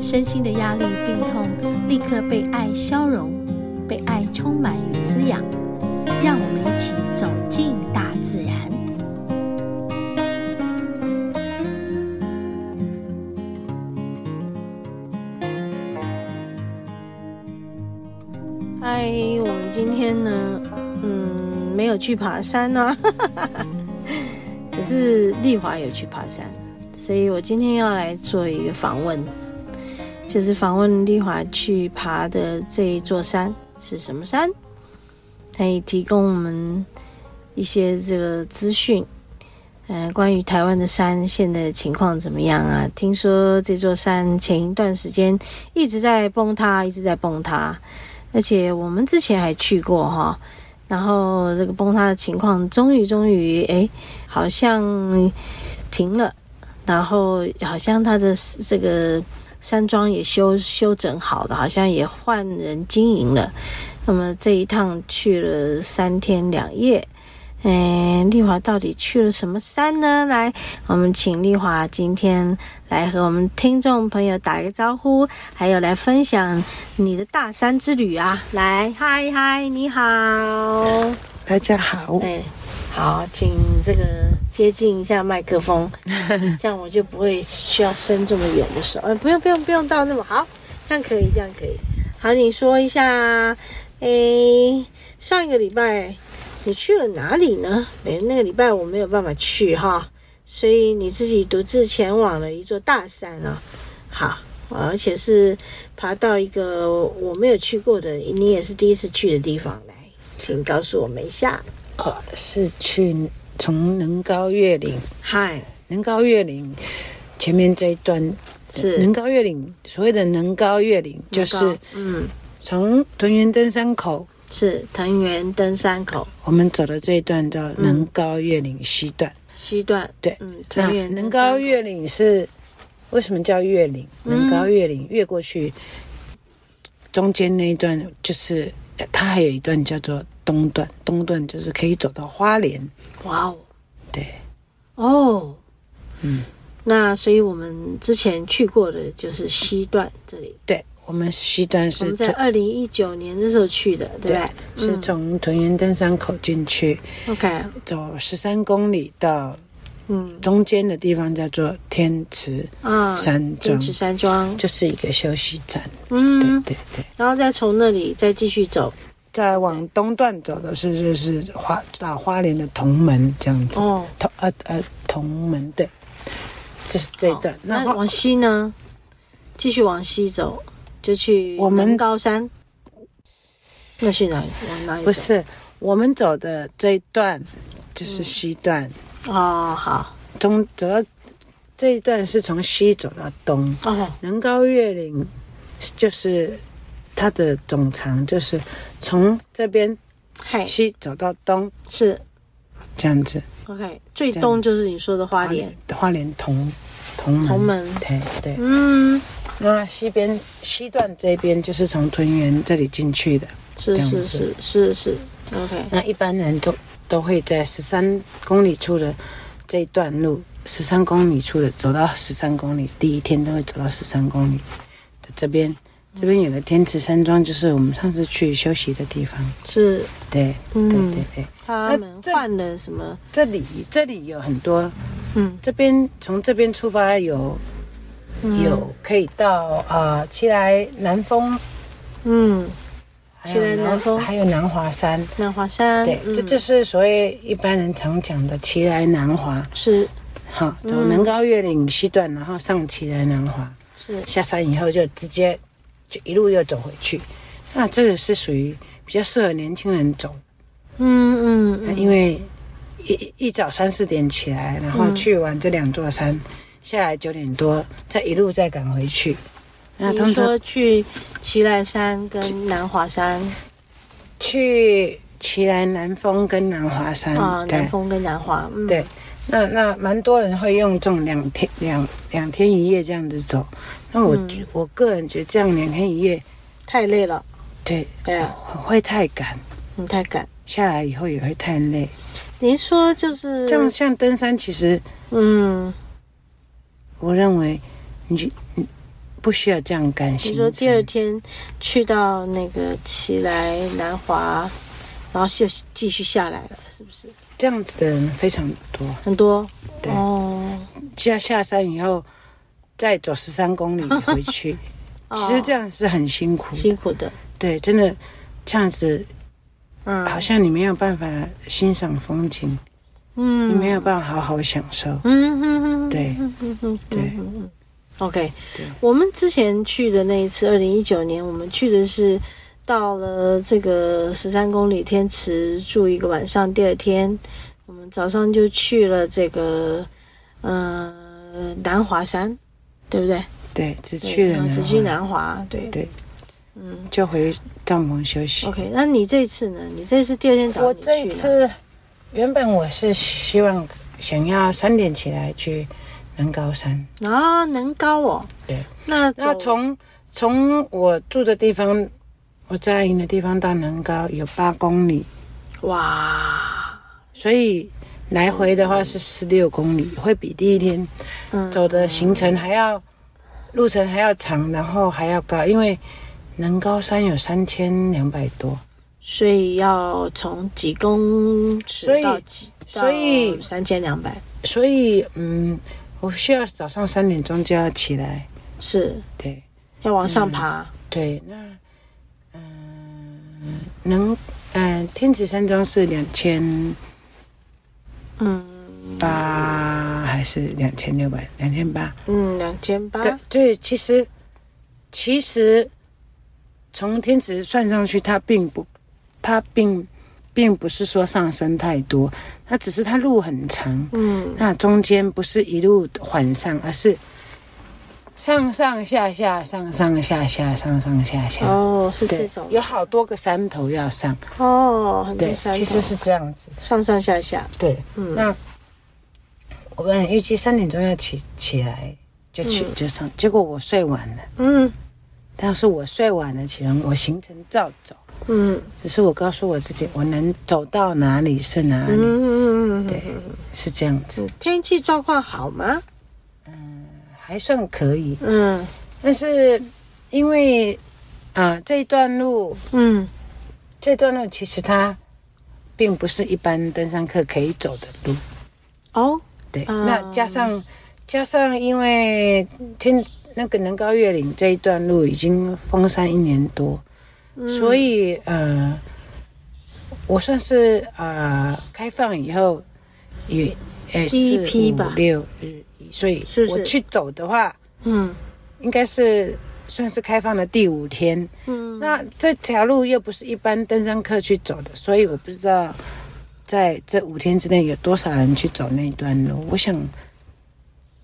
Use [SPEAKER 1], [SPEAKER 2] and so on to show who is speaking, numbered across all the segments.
[SPEAKER 1] 身心的压力、病痛立刻被爱消融，被爱充满与滋养。让我们一起走进大自然。
[SPEAKER 2] 嗨，我们今天呢，嗯，没有去爬山呢、啊，可是丽华有去爬山，所以我今天要来做一个访问，就是访问丽华去爬的这一座山是什么山，可以提供我们一些这个资讯，嗯、关于台湾的山现在情况怎么样啊？听说这座山前一段时间一直在崩塌，一直在崩塌。而且我们之前还去过哈，然后这个崩塌的情况终于终于哎，好像停了，然后好像它的这个山庄也修修整好了，好像也换人经营了。那么这一趟去了三天两夜。嗯，丽华到底去了什么山呢？来，我们请丽华今天来和我们听众朋友打个招呼，还有来分享你的大山之旅啊！来，嗨嗨，你好，
[SPEAKER 3] 大家好，
[SPEAKER 2] 哎，好，请这个接近一下麦克风，这样我就不会需要伸这么远的手。嗯，不用不用不用到那么好，这样可以，这样可以。好，你说一下，哎，上一个礼拜。你去了哪里呢？哎，那个礼拜我没有办法去哈，所以你自己独自前往了一座大山啊。好，而且是爬到一个我没有去过的，你也是第一次去的地方来，请告诉我们一下。
[SPEAKER 3] 哦，是去从能高月岭。
[SPEAKER 2] 嗨，
[SPEAKER 3] 能高月岭前面这一段是能高月岭，所谓的能高月岭就是嗯，从屯园登山口。
[SPEAKER 2] 是藤原登山口，
[SPEAKER 3] 我们走的这一段叫能高月岭西段。
[SPEAKER 2] 嗯、西段
[SPEAKER 3] 对，嗯，藤原能高月岭是为什么叫月岭？能高月岭越过去，中间那一段就是它还有一段叫做东段，东段就是可以走到花莲。
[SPEAKER 2] 哇哦，
[SPEAKER 3] 对，
[SPEAKER 2] 哦，
[SPEAKER 3] 嗯，
[SPEAKER 2] 那所以我们之前去过的就是西段这里，
[SPEAKER 3] 对。我们西段是
[SPEAKER 2] 在二零一九年的时候去的，对不对？
[SPEAKER 3] 对，是从屯园登山口进去
[SPEAKER 2] ，OK，
[SPEAKER 3] 走十三公里到，嗯，中间的地方叫做天池啊山庄，
[SPEAKER 2] 天池山庄。
[SPEAKER 3] 就是一个休息站，
[SPEAKER 2] 嗯，
[SPEAKER 3] 对对对。
[SPEAKER 2] 然后再从那里再继续走，
[SPEAKER 3] 再往东段走的是就是花到花莲的同门这样子，哦，铜呃呃铜门对，就是这一段。
[SPEAKER 2] 那往西呢？继续往西走。就去我们高山，那去哪里？往哪里？
[SPEAKER 3] 不是，我们走的这一段就是西段。
[SPEAKER 2] 嗯、哦，好，
[SPEAKER 3] 中走到这一段是从西走到东。哦，能高月岭就是它的总长，就是从这边西走到东，
[SPEAKER 2] 是。
[SPEAKER 3] 这样子。
[SPEAKER 2] OK，最东就是你说的花莲，
[SPEAKER 3] 花莲同同门，
[SPEAKER 2] 同门，
[SPEAKER 3] 对对，
[SPEAKER 2] 嗯。
[SPEAKER 3] 那西边西段这边就是从屯园这里进去的，
[SPEAKER 2] 是是是是是，OK。
[SPEAKER 3] 那一般人都都会在十三公里处的这一段路，十三公里处的走到十三公里，第一天都会走到十三公里的这边，这边有个天池山庄，就是我们上次去休息的地方。是，对，
[SPEAKER 2] 嗯、
[SPEAKER 3] 对对对。
[SPEAKER 2] 他们换了什么？
[SPEAKER 3] 这里这里有很多，嗯，这边从这边出发有。有可以到啊，奇来南峰，嗯，
[SPEAKER 2] 奇来南峰，
[SPEAKER 3] 还有南华山，
[SPEAKER 2] 南华山，
[SPEAKER 3] 对，这就是所谓一般人常讲的奇来南华，
[SPEAKER 2] 是，
[SPEAKER 3] 好，走南高月岭西段，然后上奇来南华，是，下山以后就直接就一路又走回去，那这个是属于比较适合年轻人走，
[SPEAKER 2] 嗯嗯，
[SPEAKER 3] 因为一一早三四点起来，然后去完这两座山。下来九点多，再一路再赶回去，那通常
[SPEAKER 2] 说去奇来山跟南华山。
[SPEAKER 3] 去奇来南峰跟南华山
[SPEAKER 2] 啊，南峰跟南华，嗯，
[SPEAKER 3] 对，那那蛮多人会用这种两天两两天一夜这样子走。那我、
[SPEAKER 2] 嗯
[SPEAKER 3] 我个人觉得这样两天一夜，
[SPEAKER 2] 太累了，
[SPEAKER 3] 对，
[SPEAKER 2] 对啊
[SPEAKER 3] 会太赶，
[SPEAKER 2] 嗯太赶。
[SPEAKER 3] 下来以后也会太累。
[SPEAKER 2] 您说就是
[SPEAKER 3] 这样像登山，其实
[SPEAKER 2] 嗯，
[SPEAKER 3] 我认为你你不需要这样赶
[SPEAKER 2] 你
[SPEAKER 3] 行程。
[SPEAKER 2] 说第二天去到那个奇来南华，然后就继续下来了，是不是？
[SPEAKER 3] 这样子的人非常多。
[SPEAKER 2] 很多，
[SPEAKER 3] 对
[SPEAKER 2] 哦，
[SPEAKER 3] 下下山以后，再走十三公里回去，
[SPEAKER 2] 哦。
[SPEAKER 3] 其实这样是很辛苦。
[SPEAKER 2] 辛苦的，
[SPEAKER 3] 对，真的这样子，
[SPEAKER 2] 嗯，
[SPEAKER 3] 好像你没有办法欣赏风景，
[SPEAKER 2] 嗯，
[SPEAKER 3] 你没有办法好好享受。
[SPEAKER 2] 嗯嗯嗯，
[SPEAKER 3] 对
[SPEAKER 2] 嗯嗯嗯，
[SPEAKER 3] 对。
[SPEAKER 2] 嗯嗯，OK。我们之前去的那一次，二零一九年，我们去的是到了这个十三公里天池住一个晚上，第二天我们早上就去了这个呃南华山，对不对？
[SPEAKER 3] 对，只去了南华
[SPEAKER 2] 嗯只去南华，对。
[SPEAKER 3] 对，
[SPEAKER 2] 嗯。
[SPEAKER 3] 就回帐篷休息。
[SPEAKER 2] ，OK。那你这次呢？你这次第二天早上
[SPEAKER 3] 我这一次原本我是希望想要三点起来去南高山，
[SPEAKER 2] 啊，南高哦，
[SPEAKER 3] 对，
[SPEAKER 2] 那
[SPEAKER 3] 那从从我住的地方，我扎营的地方到南高有八公里，
[SPEAKER 2] 哇，
[SPEAKER 3] 所以来回的话是十六公里，会比第一天
[SPEAKER 2] 嗯，
[SPEAKER 3] 走的行程还要路程还要长，然后还要高，因为能高山有三千两百多，
[SPEAKER 2] 所以要从几公尺
[SPEAKER 3] 所以
[SPEAKER 2] 到几，
[SPEAKER 3] 所以
[SPEAKER 2] 三千两百
[SPEAKER 3] 所以嗯，我需要早上三点钟就要起来，
[SPEAKER 2] 是。
[SPEAKER 3] 对。
[SPEAKER 2] 要往上爬，
[SPEAKER 3] 对，那嗯、能嗯、呃天池山庄是两千
[SPEAKER 2] 嗯
[SPEAKER 3] 八还是两千六百？两千八？
[SPEAKER 2] 嗯，两千八，
[SPEAKER 3] 对对，其实其实从天池算上去，它并不，它并并不是说上升太多，它只是它路很长，
[SPEAKER 2] 嗯
[SPEAKER 3] 那中间不是一路缓上，而是上上下下，上上下下，上上下下。
[SPEAKER 2] 哦，是这种。
[SPEAKER 3] 有好多个山头要上，
[SPEAKER 2] 哦，很多
[SPEAKER 3] 对，
[SPEAKER 2] 山头。
[SPEAKER 3] 其实是这样子，
[SPEAKER 2] 上上下下，
[SPEAKER 3] 对。
[SPEAKER 2] 嗯。
[SPEAKER 3] 那我们预计三点钟要起起来，就去、就上，结果我睡晚了，
[SPEAKER 2] 嗯。
[SPEAKER 3] 但是我睡晚了起来，我行程照走，
[SPEAKER 2] 嗯。
[SPEAKER 3] 只是我告诉我自己，我能走到哪里是哪
[SPEAKER 2] 嗯
[SPEAKER 3] 里，
[SPEAKER 2] 嗯嗯，
[SPEAKER 3] 对，是这样子，
[SPEAKER 2] 嗯，天气状况好吗？
[SPEAKER 3] 还算可以。
[SPEAKER 2] 嗯。
[SPEAKER 3] 但是因为啊、这一段路，
[SPEAKER 2] 嗯。
[SPEAKER 3] 这段路其实它并不是一般登山客可以走的路。
[SPEAKER 2] 哦，
[SPEAKER 3] 对，
[SPEAKER 2] 嗯
[SPEAKER 3] 那加上加上，因为天那个能高月岭这一段路已经封山一年多，
[SPEAKER 2] 嗯。
[SPEAKER 3] 所以呃，我算是呃开放以后也呃
[SPEAKER 2] 第一批吧。
[SPEAKER 3] 六日，所以我去走的话，
[SPEAKER 2] 嗯
[SPEAKER 3] 应该是算是开放的第五天。
[SPEAKER 2] 嗯，
[SPEAKER 3] 那这条路又不是一般登山客去走的，所以我不知道在这五天之内有多少人去走那段路。我想，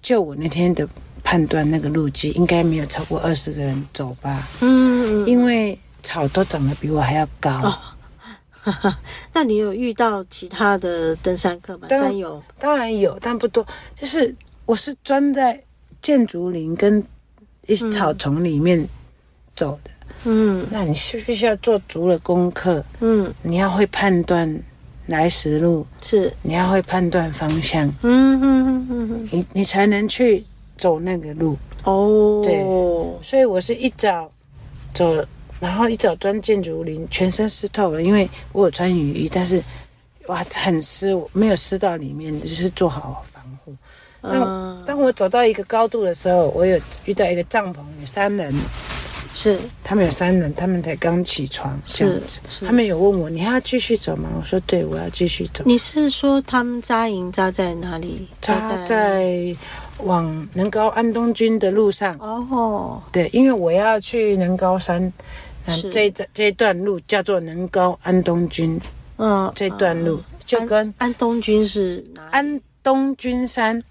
[SPEAKER 3] 就我那天的判断，那个路基应该没有超过二十个人走吧，
[SPEAKER 2] 嗯，
[SPEAKER 3] 因为草都长得比我还要高。
[SPEAKER 2] 哦哈哈，那你有遇到其他的登山客吗？
[SPEAKER 3] 当
[SPEAKER 2] 山友？
[SPEAKER 3] 当然有，但不多。就是我是钻在建筑林跟一些草丛里面走的，
[SPEAKER 2] 嗯。
[SPEAKER 3] 那你是必须要做足了功课，
[SPEAKER 2] 嗯，
[SPEAKER 3] 你要会判断来时路。
[SPEAKER 2] 是，
[SPEAKER 3] 你要会判断方向，
[SPEAKER 2] 嗯嗯嗯嗯嗯，
[SPEAKER 3] 你你才能去走那个路。
[SPEAKER 2] 哦，
[SPEAKER 3] 对。所以我是一早走，然后一早钻建竹林，全身湿透了，因为我有穿雨衣，但是哇很湿，我没有湿到里面，就是做好。
[SPEAKER 2] 嗯，
[SPEAKER 3] 当我走到一个高度的时候，我有遇到一个帐篷，有三人，
[SPEAKER 2] 是
[SPEAKER 3] 他们有三人，他们才刚起床，这样子。
[SPEAKER 2] 是
[SPEAKER 3] 他们有问我，你还要继续走吗？我说对，我要继续走。
[SPEAKER 2] 你是说他们扎营扎在哪里？
[SPEAKER 3] 扎在往能高安东军的路上。
[SPEAKER 2] 哦，
[SPEAKER 3] 对，因为我要去能高山，嗯，这这这一段路叫做能高安东军
[SPEAKER 2] 嗯，
[SPEAKER 3] 这段路，就跟
[SPEAKER 2] 安东军是哪？
[SPEAKER 3] 安东军山，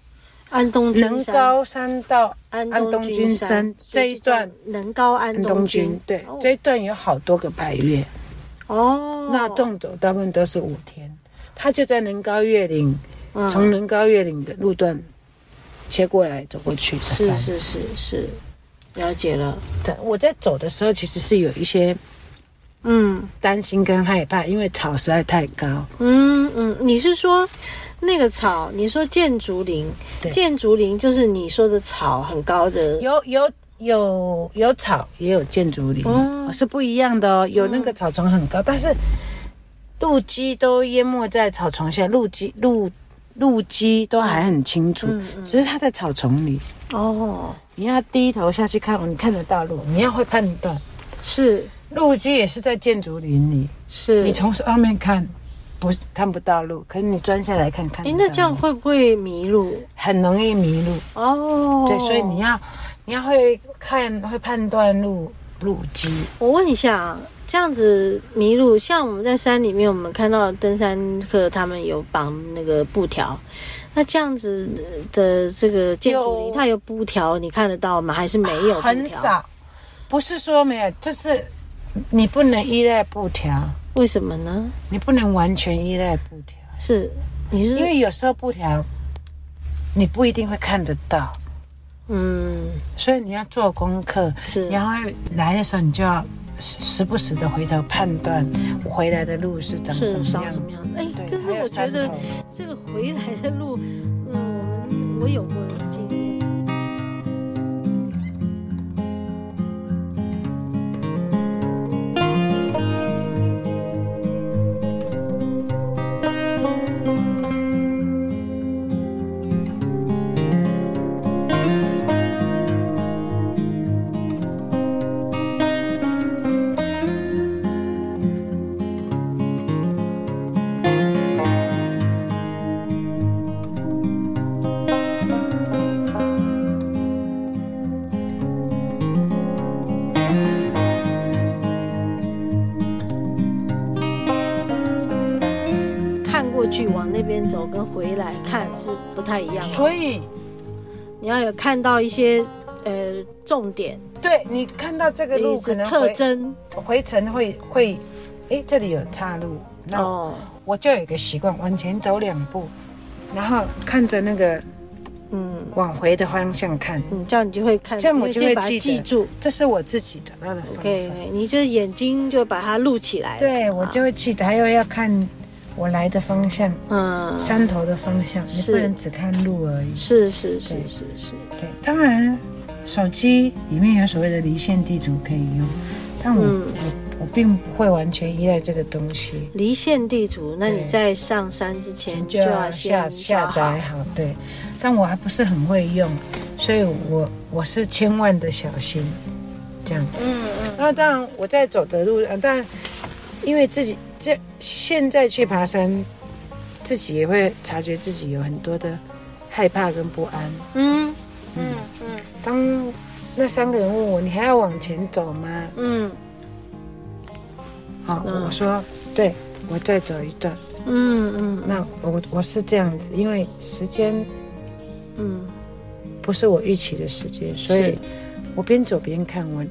[SPEAKER 2] 安东军
[SPEAKER 3] 能高山到
[SPEAKER 2] 安
[SPEAKER 3] 安东军山这一段，
[SPEAKER 2] 能高安
[SPEAKER 3] 东军，对、哦、这一段有好多个百越
[SPEAKER 2] 哦。
[SPEAKER 3] 那纵走大部分都是五天，他就在能高越岭，从、嗯、能高越岭的路段切过来走过去的山。
[SPEAKER 2] 是是是是，了解了。
[SPEAKER 3] 对，我在走的时候其实是有一些嗯担心跟害怕，因为草实在太高。
[SPEAKER 2] 嗯嗯，你是说？那个草，你说箭竹林，箭竹林就是你说的草很高的，
[SPEAKER 3] 有有有有草，也有箭竹林，哦，是不一样的哦。有那个草丛很高，嗯，但是路基都淹没在草丛下，路基路路基都还很清楚，只是它在草丛里。
[SPEAKER 2] 哦，
[SPEAKER 3] 你要低头下去看，你看得到路，你要会判断。
[SPEAKER 2] 是，
[SPEAKER 3] 路基也是在建竹林里，
[SPEAKER 2] 是
[SPEAKER 3] 你从上面看。不是看不到路，可是你钻下来看看。哎，
[SPEAKER 2] 那这样会不会迷路？
[SPEAKER 3] 很容易迷路
[SPEAKER 2] 哦。
[SPEAKER 3] 对，所以你要你要会看会判断路路基。
[SPEAKER 2] 我问一下啊，这样子迷路，像我们在山里面，我们看到登山客他们有绑那个布条，那这样子的这个箭竹林，它有布条，你看得到吗？还是没有？
[SPEAKER 3] 很少，不是说没有，就是你不能依赖布条。
[SPEAKER 2] 为什么呢？
[SPEAKER 3] 你不能完全依赖布条，
[SPEAKER 2] 是你是因
[SPEAKER 3] 为有时候布条你不一定会看得到，
[SPEAKER 2] 嗯，
[SPEAKER 3] 所以你要做功课，
[SPEAKER 2] 是
[SPEAKER 3] 然后来的时候你就要时不时的回头判断我回来的路是长什么样，
[SPEAKER 2] 长什么样。哎，可是我觉得这个回来的路，嗯，我有过经验。边走跟回来看是不太一样的，
[SPEAKER 3] 所以
[SPEAKER 2] 你要有看到一些呃重点。
[SPEAKER 3] 对，你看到这个路可能
[SPEAKER 2] 特征，
[SPEAKER 3] 回程会会，哎，这里有岔路，那我就有一个习惯，往前走两步，然后看着那个嗯。往回的方向看，
[SPEAKER 2] 嗯，这样你就会看，
[SPEAKER 3] 这样我就会
[SPEAKER 2] 记记住，
[SPEAKER 3] 这是我自己找到的方法。
[SPEAKER 2] OK，你就眼睛就把它录起来，
[SPEAKER 3] 对我就会记得，还有要看。我来的方向，
[SPEAKER 2] 嗯，
[SPEAKER 3] 山头的方向，你不能只看路而已。
[SPEAKER 2] 是是是是是，
[SPEAKER 3] 对。当然，手机里面有所谓的离线地图可以用，但我、嗯、我我并不会完全依赖这个东西。
[SPEAKER 2] 离线地图，那你在上山之前
[SPEAKER 3] 就要下下载好，对。但我还不是很会用，所以我我是千万的小心，这样子。嗯嗯。那当然，我在走的路，但因为自己。这现在去爬山，自己也会察觉自己有很多的害怕跟不安。
[SPEAKER 2] 嗯嗯嗯。
[SPEAKER 3] 当那三个人问我：“你还要往前走吗？”
[SPEAKER 2] 嗯。
[SPEAKER 3] 好，我说：“对，我再走一段。”
[SPEAKER 2] 嗯嗯。
[SPEAKER 3] 那我我是这样子，因为时间，
[SPEAKER 2] 嗯，
[SPEAKER 3] 不是我预期的时间，所以我边走边看，我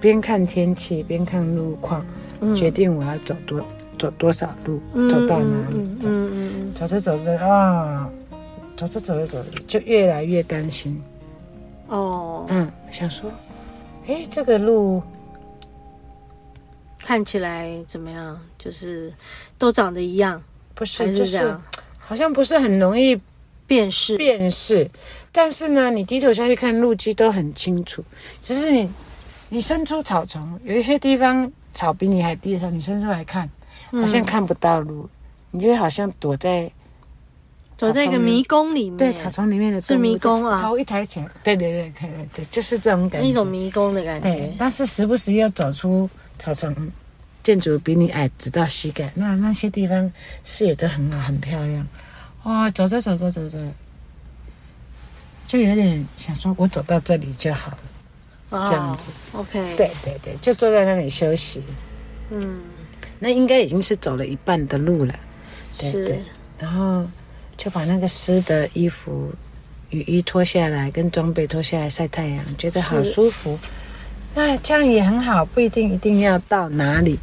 [SPEAKER 3] 边看天气边看路况，决定我要走多。走多少路，走到哪里？走，
[SPEAKER 2] 嗯嗯，
[SPEAKER 3] 走着走着啊，走着走着走着，就越来越担心。
[SPEAKER 2] 哦，
[SPEAKER 3] 嗯，想说，哎，这个路
[SPEAKER 2] 看起来怎么样？就是都长得一样，
[SPEAKER 3] 不是？是这样，就是好像不是很容易
[SPEAKER 2] 辨识
[SPEAKER 3] 辨识。但是呢，你低头下去看路基都很清楚。只是你你伸出草丛，有一些地方草比你还低的时候，你伸出来看。好像看不到路，嗯、你就会好像躲在
[SPEAKER 2] 躲在一个迷宫里面。
[SPEAKER 3] 对，草丛里面的
[SPEAKER 2] 是迷宫啊，
[SPEAKER 3] 头一抬起来，对对对，对对对，就是这种感觉，
[SPEAKER 2] 一种迷宫的感觉。
[SPEAKER 3] 对，但是时不时要走出草丛，建筑比你矮，直到膝盖，那那些地方视野都很好，很漂亮。哇、哦，走着走着走着，就有点想说，我走到这里就好了，哦、这样子。
[SPEAKER 2] OK，
[SPEAKER 3] 对对对，就坐在那里休息。
[SPEAKER 2] 嗯。
[SPEAKER 3] 那应该已经是走了一半的路了，
[SPEAKER 2] 对
[SPEAKER 3] 对，然后就把那个湿的衣服雨衣脱下来，跟装备脱下来晒太阳，觉得好舒服。那这样也很好，不一定一定要到哪里。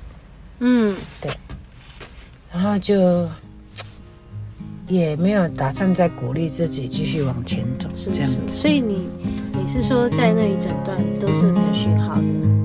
[SPEAKER 2] 嗯，
[SPEAKER 3] 对。然后就也没有打算再鼓励自己继续往前走，是这样子。
[SPEAKER 2] 所以你你是说在那一整段都是没有讯号的？